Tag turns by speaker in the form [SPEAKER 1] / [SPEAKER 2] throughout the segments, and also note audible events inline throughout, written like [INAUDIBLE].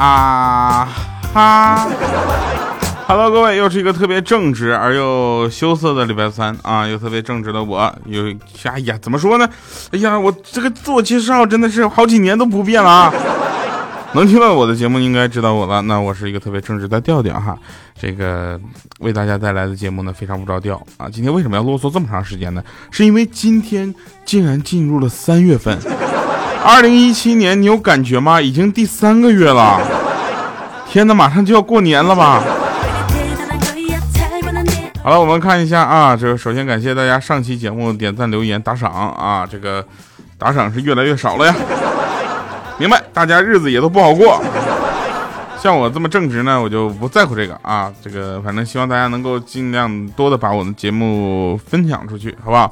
[SPEAKER 1] 啊哈，Hello，各位，又是一个特别正直而又羞涩的礼拜三啊，又特别正直的我，有哎呀，怎么说呢？哎呀，我这个自我介绍真的是好几年都不变了啊。能听到我的节目应该知道我了，那我是一个特别正直的调调哈。这个为大家带来的节目呢非常不着调啊。今天为什么要啰嗦这么长时间呢？是因为今天竟然进入了三月份。二零一七年，你有感觉吗？已经第三个月了，天哪，马上就要过年了吧？好了，我们看一下啊，这个首先感谢大家上期节目点赞、留言、打赏啊，这个打赏是越来越少了呀。明白，大家日子也都不好过。像我这么正直呢，我就不在乎这个啊，这个反正希望大家能够尽量多的把我的节目分享出去，好不好？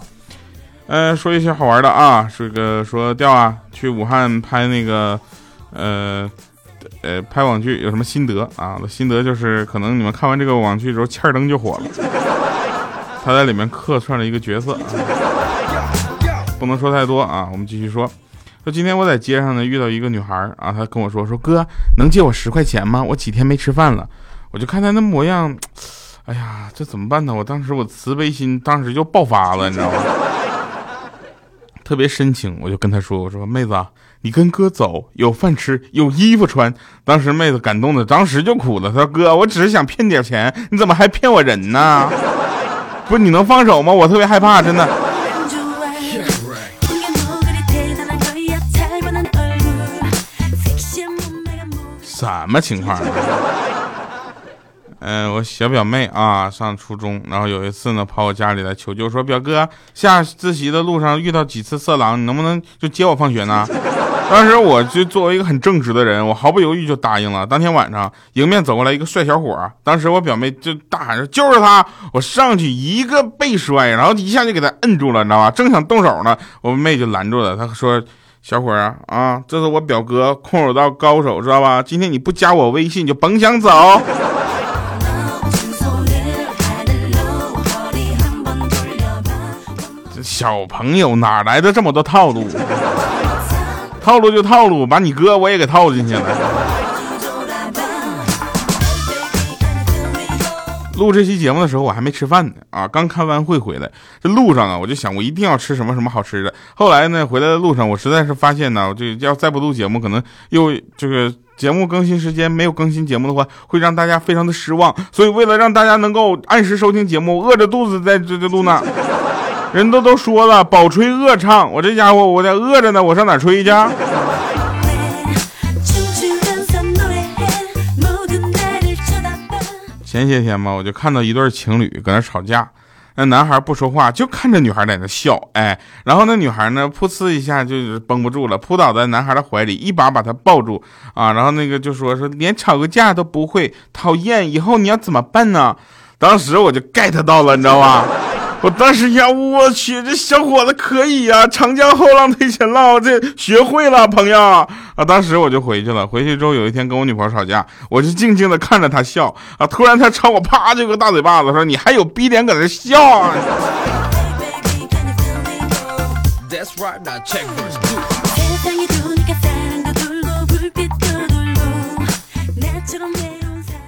[SPEAKER 1] 嗯，说一些好玩的啊，这个说调啊，去武汉拍那个，呃，呃，拍网剧有什么心得啊？心得就是，可能你们看完这个网剧之后，欠儿灯就火了。他在里面客串了一个角色，不能说太多啊。我们继续说，说今天我在街上呢遇到一个女孩啊，她跟我说说哥，能借我十块钱吗？我几天没吃饭了。我就看她那模样，哎呀，这怎么办呢？我当时我慈悲心当时就爆发了，你知道吗？特别深情，我就跟他说：“我说妹子，你跟哥走，有饭吃，有衣服穿。”当时妹子感动的，当时就哭了。她说：“哥，我只是想骗点钱，你怎么还骗我人呢？[LAUGHS] 不是你能放手吗？我特别害怕，真的。”什么情况？嗯，我小表妹啊，上初中，然后有一次呢，跑我家里来求救，说表哥下自习的路上遇到几次色狼，你能不能就接我放学呢？[LAUGHS] 当时我就作为一个很正直的人，我毫不犹豫就答应了。当天晚上，迎面走过来一个帅小伙，当时我表妹就大喊说就是他，我上去一个背摔，然后一下就给他摁住了，你知道吧？正想动手呢，我妹就拦住了，她说小伙啊啊，这是我表哥，空手道高手，知道吧？今天你不加我微信你就甭想走。[LAUGHS] 小朋友哪来的这么多套路？套路就套路，把你哥我也给套进去了。录这期节目的时候，我还没吃饭呢啊，刚开完会回来，这路上啊，我就想我一定要吃什么什么好吃的。后来呢，回来的路上，我实在是发现呢，我就要再不录节目，可能又这个节目更新时间没有更新节目的话，会让大家非常的失望。所以为了让大家能够按时收听节目，饿着肚子在这这录呢。人都都说了，饱吹饿唱，我这家伙我在饿着呢，我上哪吹去？前些天吧，我就看到一对情侣搁那吵架，那男孩不说话，就看着女孩在那笑，哎，然后那女孩呢，噗呲一下就绷不住了，扑倒在男孩的怀里，一把把他抱住啊，然后那个就说说连吵个架都不会，讨厌，以后你要怎么办呢？当时我就 get 到了，你知道吧？我当时呀，我去，这小伙子可以呀！长江后浪推前浪，这学会了，朋友啊！当时我就回去了。回去之后，有一天跟我女朋友吵架，我就静静的看着她笑啊。突然她朝我啪就个大嘴巴子，说：“你还有逼脸搁这笑啊？”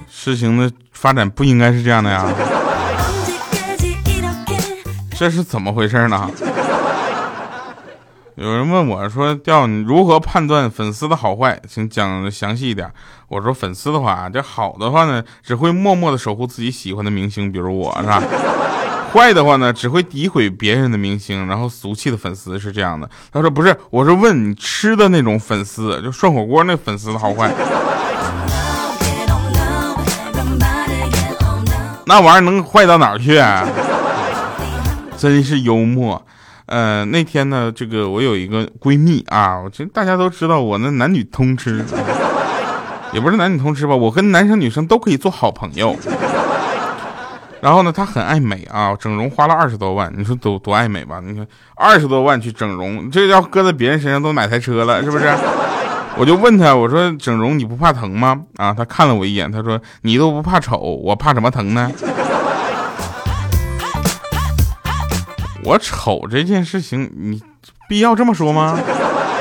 [SPEAKER 1] 事情 [LAUGHS] 的发展不应该是这样的呀。这是怎么回事呢？有人问我说：“调你如何判断粉丝的好坏？请讲详细一点。”我说：“粉丝的话，这好的话呢，只会默默的守护自己喜欢的明星，比如我是吧？坏的话呢，只会诋毁别人的明星，然后俗气的粉丝是这样的。”他说：“不是，我是问你吃的那种粉丝，就涮火锅那粉丝的好坏。那玩意儿能坏到哪儿去？”真是幽默，呃，那天呢，这个我有一个闺蜜啊，我这大家都知道我那男女通吃，[LAUGHS] 也不是男女通吃吧，我跟男生女生都可以做好朋友。然后呢，她很爱美啊，整容花了二十多万，你说多多爱美吧？你看二十多万去整容，这要搁在别人身上都买台车了，是不是？我就问她，我说整容你不怕疼吗？啊，她看了我一眼，她说你都不怕丑，我怕什么疼呢？我丑这件事情，你必要这么说吗？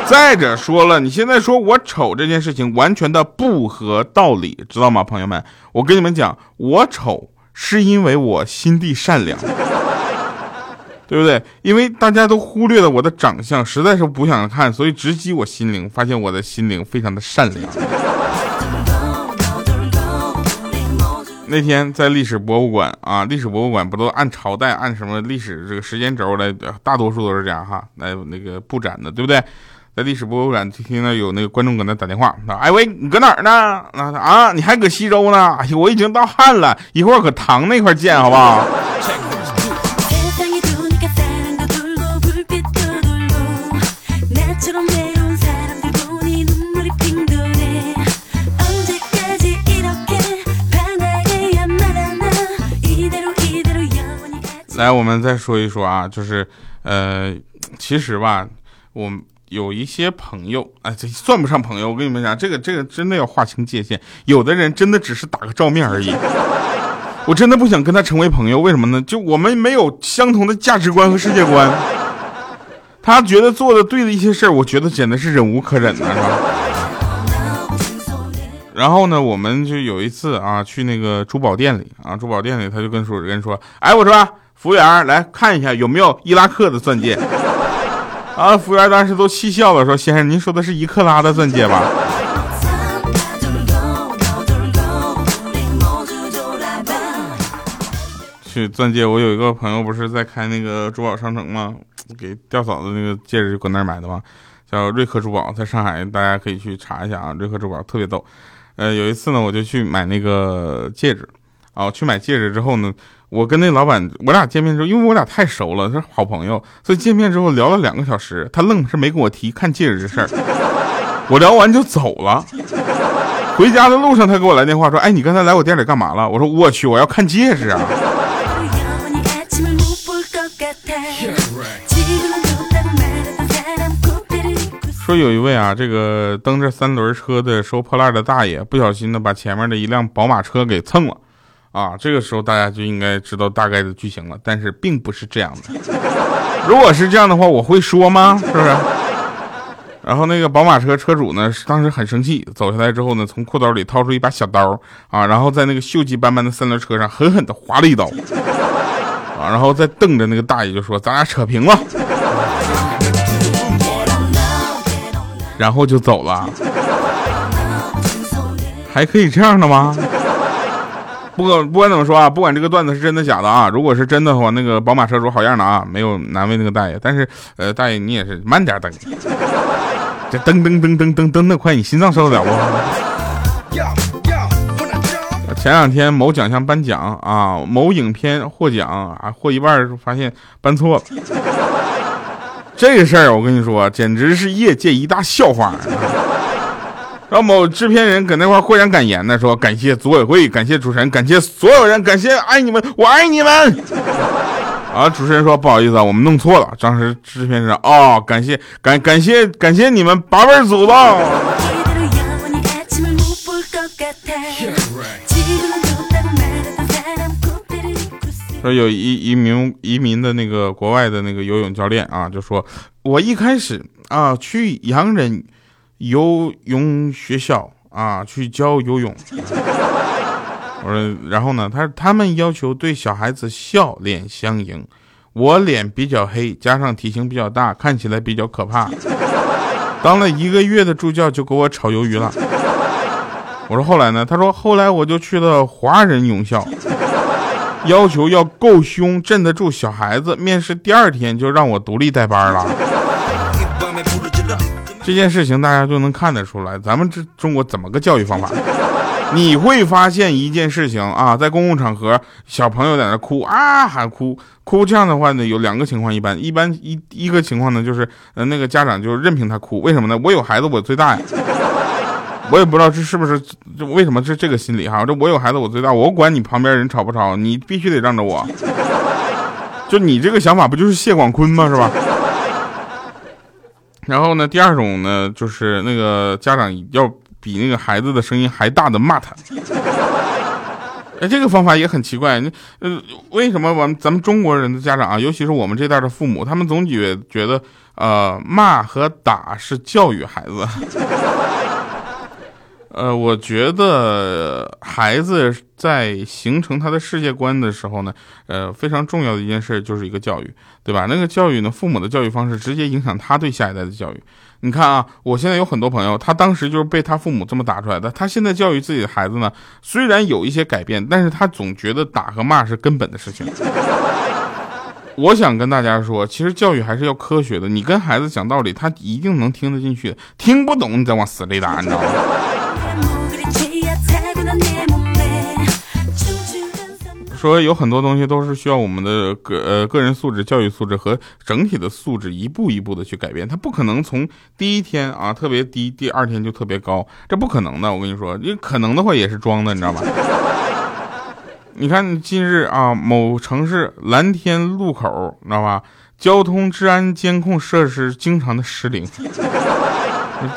[SPEAKER 1] 再者说了，你现在说我丑这件事情完全的不合道理，知道吗，朋友们？我跟你们讲，我丑是因为我心地善良，对不对？因为大家都忽略了我的长相，实在是不想看，所以直击我心灵，发现我的心灵非常的善良。那天在历史博物馆啊，历史博物馆不都按朝代、按什么历史这个时间轴来，大多数都是这样哈，来那个布展的，对不对？在历史博物馆听到有那个观众搁那打电话，那：“哎喂，你搁哪儿呢？啊啊，你还搁西周呢？哎呦，我已经到汉了，一会儿搁唐那块见，好不好？”来，我们再说一说啊，就是，呃，其实吧，我有一些朋友，哎，这算不上朋友。我跟你们讲，这个这个真的要划清界限。有的人真的只是打个照面而已，我真的不想跟他成为朋友。为什么呢？就我们没有相同的价值观和世界观。他觉得做的对的一些事儿，我觉得简直是忍无可忍的，是吧？然后呢，我们就有一次啊，去那个珠宝店里啊，珠宝店里他就跟说人说，哎，我说。服务员来看一下有没有伊拉克的钻戒啊！服务员当时都气笑了，说：“先生，您说的是一克拉的钻戒吧？”去钻戒，我有一个朋友不是在开那个珠宝商城吗？给吊嫂子那个戒指就搁那儿买的吗？叫瑞克珠宝，在上海，大家可以去查一下啊。瑞克珠宝特别逗。呃，有一次呢，我就去买那个戒指啊，去买戒指之后呢。我跟那老板，我俩见面之后，因为我俩太熟了，是好朋友，所以见面之后聊了两个小时，他愣是没跟我提看戒指这事儿。我聊完就走了。[LAUGHS] 回家的路上，他给我来电话说：“哎，你刚才来我店里干嘛了？”我说：“我去，我要看戒指啊。”说有一位啊，这个蹬着三轮车的收破烂的大爷，不小心的把前面的一辆宝马车给蹭了。啊，这个时候大家就应该知道大概的剧情了，但是并不是这样的。如果是这样的话，我会说吗？是不是？然后那个宝马车车主呢，当时很生气，走下来之后呢，从裤兜里掏出一把小刀啊，然后在那个锈迹斑斑的三轮车上狠狠地划了一刀啊，然后再瞪着那个大爷就说：“咱俩扯平了。”然后就走了。还可以这样的吗？不管不管怎么说啊，不管这个段子是真的假的啊，如果是真的话，那个宝马车主好样的啊，没有难为那个大爷。但是，呃，大爷你也是慢点蹬，这蹬蹬蹬蹬蹬蹬的快，你心脏受得了不？前两天某奖项颁奖啊，某影片获奖啊，获一半发现颁错了，这个事儿我跟你说，简直是业界一大笑话。然后某制片人搁那块豁然感言呢，说感谢组委会，感谢主持人，感谢所有人，感谢爱你们，我爱你们。啊，主持人说不好意思啊，我们弄错了。当时制片人哦，感谢感感谢感谢你们八辈祖宗。说有一一名移民的那个国外的那个游泳教练啊，就说我一开始啊去洋人。游泳学校啊，去教游泳。我说，然后呢？他他们要求对小孩子笑脸相迎。我脸比较黑，加上体型比较大，看起来比较可怕。当了一个月的助教，就给我炒鱿鱼了。我说后来呢？他说后来我就去了华人泳校，要求要够凶，镇得住小孩子。面试第二天就让我独立带班了。这件事情大家就能看得出来，咱们这中国怎么个教育方法？你会发现一件事情啊，在公共场合，小朋友在那哭啊喊哭哭，这样的话呢，有两个情况，一般一般一一个情况呢，就是呃那个家长就任凭他哭，为什么呢？我有孩子，我最大呀，我也不知道这是不是就为什么是这个心理哈？这我有孩子，我最大，我管你旁边人吵不吵，你必须得让着我。就你这个想法，不就是谢广坤吗？是吧？然后呢，第二种呢，就是那个家长要比那个孩子的声音还大的骂他，哎，这个方法也很奇怪。呃，为什么我们咱们中国人的家长啊，尤其是我们这代的父母，他们总觉觉得，呃，骂和打是教育孩子。呃，我觉得孩子在形成他的世界观的时候呢，呃，非常重要的一件事就是一个教育，对吧？那个教育呢，父母的教育方式直接影响他对下一代的教育。你看啊，我现在有很多朋友，他当时就是被他父母这么打出来的。他现在教育自己的孩子呢，虽然有一些改变，但是他总觉得打和骂是根本的事情。我想跟大家说，其实教育还是要科学的。你跟孩子讲道理，他一定能听得进去；听不懂，你再往死里打，你知道吗？说有很多东西都是需要我们的个呃个人素质、教育素质和整体的素质一步一步的去改变，它不可能从第一天啊特别低，第二天就特别高，这不可能的。我跟你说，你可能的话也是装的，你知道吧？[LAUGHS] 你看近日啊，某城市蓝天路口，你知道吧？交通治安监控设施经常的失灵。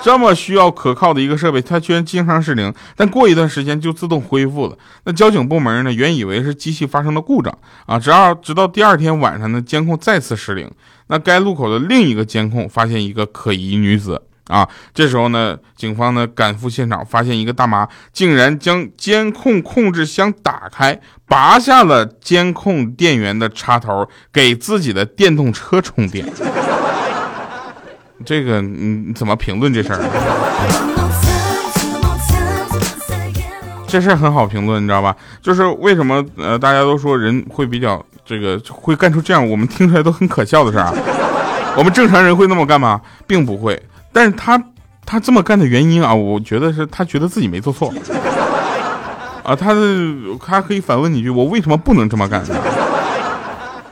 [SPEAKER 1] 这么需要可靠的一个设备，它居然经常失灵，但过一段时间就自动恢复了。那交警部门呢，原以为是机器发生了故障啊，直到直到第二天晚上呢，监控再次失灵。那该路口的另一个监控发现一个可疑女子啊，这时候呢，警方呢赶赴现场，发现一个大妈竟然将监控控制箱打开，拔下了监控电源的插头，给自己的电动车充电。这个你怎么评论这事儿？[LAUGHS] 这事儿很好评论，你知道吧？就是为什么呃，大家都说人会比较这个会干出这样我们听出来都很可笑的事儿啊？[LAUGHS] 我们正常人会那么干吗？并不会。但是他他这么干的原因啊，我觉得是他觉得自己没做错啊。他的他可以反问你一句：我为什么不能这么干？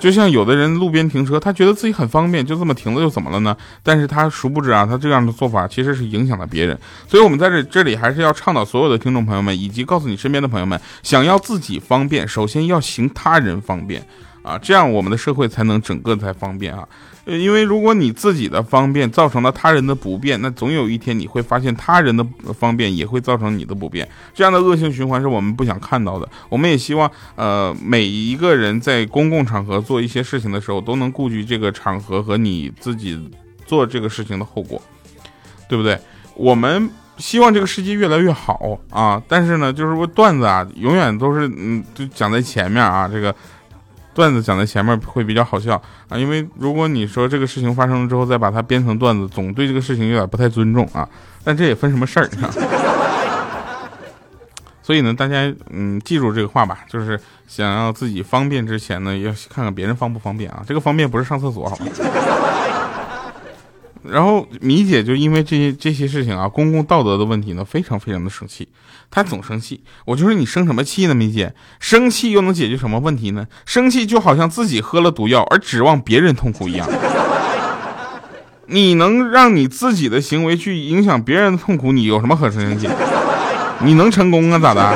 [SPEAKER 1] 就像有的人路边停车，他觉得自己很方便，就这么停了又怎么了呢？但是他殊不知啊，他这样的做法其实是影响了别人。所以，我们在这这里还是要倡导所有的听众朋友们，以及告诉你身边的朋友们，想要自己方便，首先要行他人方便啊，这样我们的社会才能整个才方便啊。因为如果你自己的方便造成了他人的不便，那总有一天你会发现他人的方便也会造成你的不便，这样的恶性循环是我们不想看到的。我们也希望，呃，每一个人在公共场合做一些事情的时候，都能顾及这个场合和你自己做这个事情的后果，对不对？我们希望这个世界越来越好啊，但是呢，就是说段子啊，永远都是嗯，就讲在前面啊，这个。段子讲在前面会比较好笑啊，因为如果你说这个事情发生了之后再把它编成段子，总对这个事情有点不太尊重啊。但这也分什么事儿啊。[LAUGHS] 所以呢，大家嗯记住这个话吧，就是想要自己方便之前呢，要看看别人方不方便啊。这个方便不是上厕所，好吗？然后米姐就因为这些这些事情啊，公共道德的问题呢，非常非常的生气。她总生气，我就说你生什么气呢，米姐？生气又能解决什么问题呢？生气就好像自己喝了毒药而指望别人痛苦一样。[LAUGHS] 你能让你自己的行为去影响别人的痛苦，你有什么可生气？你能成功啊？咋的？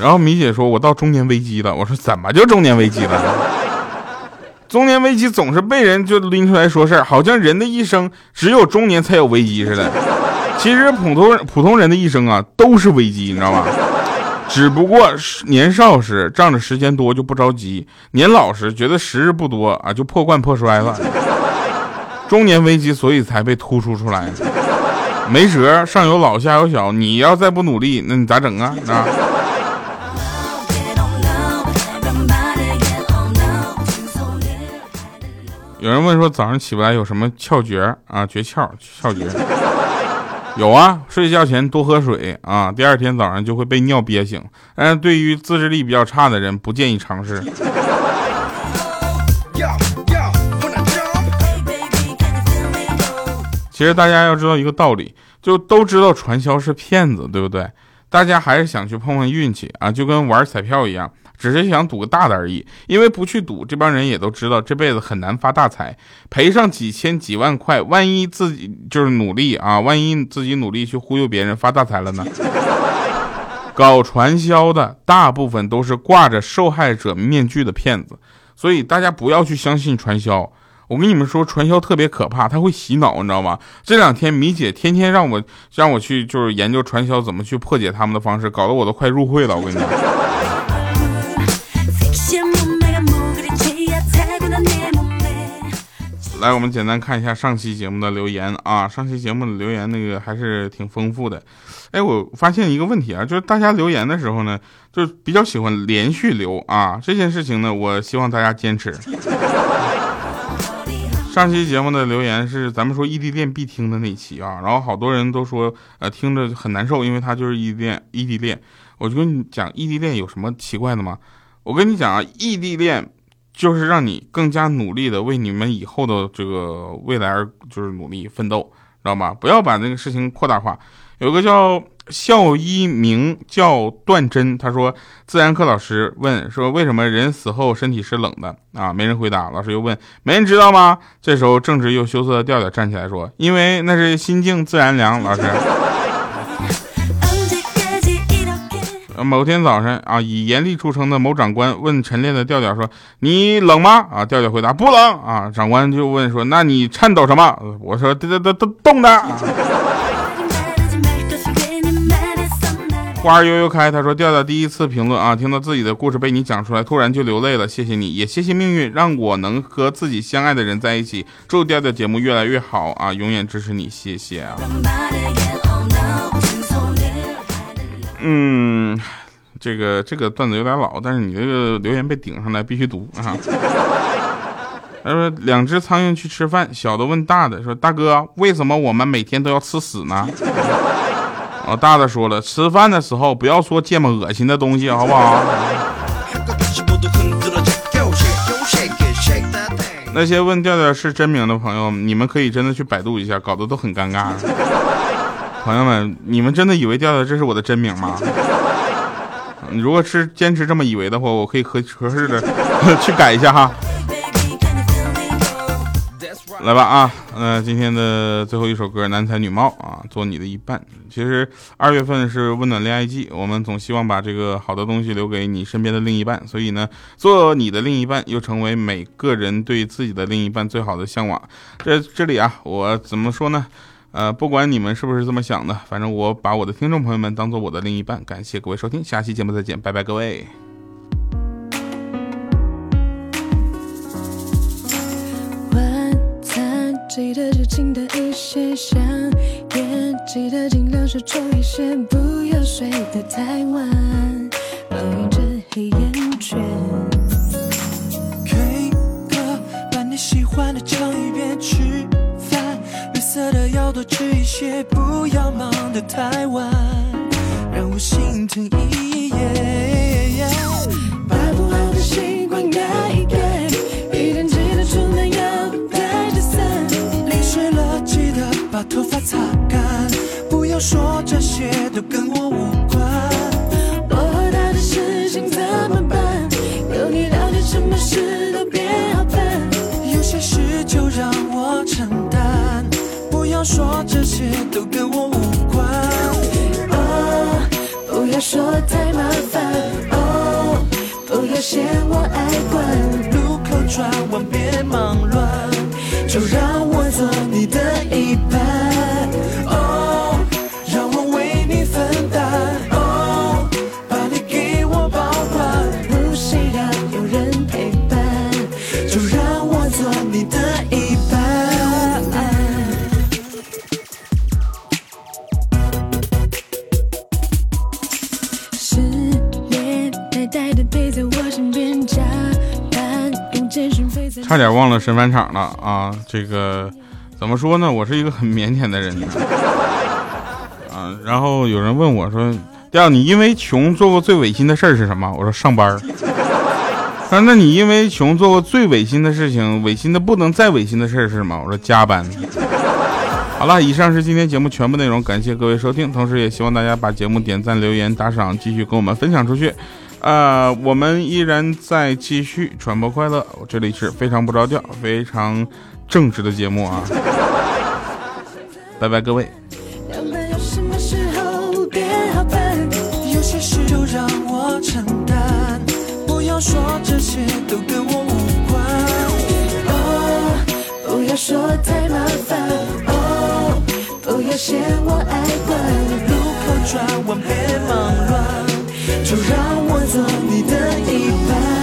[SPEAKER 1] 然后米姐说：“我到中年危机了。”我说：“怎么就中年危机了？”中年危机总是被人就拎出来说事儿，好像人的一生只有中年才有危机似的。其实普通普通人的一生啊都是危机，你知道吗？只不过是年少时仗着时间多就不着急，年老时觉得时日不多啊就破罐破摔了。中年危机所以才被突出出来，没辙，上有老下有小，你要再不努力，那你咋整啊？啊？有人问说早上起不来有什么窍诀啊？诀窍窍诀有啊，睡觉前多喝水啊，第二天早上就会被尿憋醒。但是对于自制力比较差的人，不建议尝试。其实大家要知道一个道理，就都知道传销是骗子，对不对？大家还是想去碰碰运气啊，就跟玩彩票一样。只是想赌个大的而已，因为不去赌，这帮人也都知道这辈子很难发大财，赔上几千几万块，万一自己就是努力啊，万一自己努力去忽悠别人发大财了呢？搞传销的大部分都是挂着受害者面具的骗子，所以大家不要去相信传销。我跟你们说，传销特别可怕，它会洗脑，你知道吗？这两天米姐天天让我让我去，就是研究传销怎么去破解他们的方式，搞得我都快入会了。我跟你讲。来，我们简单看一下上期节目的留言啊，上期节目的留言那个还是挺丰富的。哎，我发现一个问题啊，就是大家留言的时候呢，就比较喜欢连续留啊。这件事情呢，我希望大家坚持。上期节目的留言是咱们说异地恋必听的那期啊，然后好多人都说呃听着很难受，因为他就是异地恋。异地恋，我就跟你讲，异地恋有什么奇怪的吗？我跟你讲啊，异地恋就是让你更加努力的为你们以后的这个未来而就是努力奋斗，知道吗？不要把那个事情扩大化。有个叫。校医名叫段真，他说自然课老师问说为什么人死后身体是冷的啊？没人回答。老师又问没人知道吗？这时候正直又羞涩的调调站起来说，因为那是心静自然凉。老师，某天早晨啊，以严厉著称的某长官问晨练的调调说你冷吗？啊，调调回答不冷啊。长官就问说那你颤抖什么？我说这这这这冻的。花儿悠悠开，他说：“调调第一次评论啊，听到自己的故事被你讲出来，突然就流泪了。谢谢你，也谢谢命运，让我能和自己相爱的人在一起。祝调调节目越来越好啊，永远支持你，谢谢啊。”嗯，这个这个段子有点老，但是你这个留言被顶上来，必须读啊。[LAUGHS] 他说：“两只苍蝇去吃饭，小的问大的说：大哥，为什么我们每天都要吃屎呢？”啊，[LAUGHS] 大的说了，吃饭的时候不要说这么恶心的东西，好不好？那些问调调是真名的朋友，你们可以真的去百度一下，搞得都很尴尬。朋友们，你们真的以为调调这是我的真名吗？[LAUGHS] 如果是坚持这么以为的话，我可以合合适的 [LAUGHS] 去改一下哈。来吧啊，那今天的最后一首歌《男才女貌》啊，做你的一半。其实二月份是温暖恋爱季，我们总希望把这个好的东西留给你身边的另一半，所以呢，做你的另一半又成为每个人对自己的另一半最好的向往。这这里啊，我怎么说呢？呃，不管你们是不是这么想的，反正我把我的听众朋友们当做我的另一半。感谢各位收听，下期节目再见，拜拜，各位。晚餐记得之前的一些香烟，记得尽量少抽一些，不要睡得太晚，抱怨着黑眼圈。K 歌，把你喜欢的唱一遍。吃饭，绿色的要多吃一些，不要忙得太晚，让我心疼一夜。把不好的习惯改一改，一天记得出门要带着伞，淋水了记得。把头发擦干，不要说这些都跟我无关。我和他的事情怎么办？有你了解，什么事都变好烦。有些事就让我承担，说这些都跟我无关。哦，不要说太麻烦。哦，不要嫌我爱管。路口转弯别忙乱。就让点忘了神返场了啊！这个怎么说呢？我是一个很腼腆的人 [LAUGHS] 啊。然后有人问我说：“调，你因为穷做过最违心的事儿是什么？”我说：“上班。”他说：“那你因为穷做过最违心的事情，违心的不能再违心的事儿是什么？”我说：“加班。”好了，以上是今天节目全部内容，感谢各位收听，同时也希望大家把节目点赞、留言、打赏，继续跟我们分享出去。啊，我们依然在继续传播快乐，这里是非常不着调，非常正直的节目啊。拜拜各位。
[SPEAKER 2] 不要说太麻烦哦，不要嫌我爱管，路口转弯别忙乱。就让我做你的一半。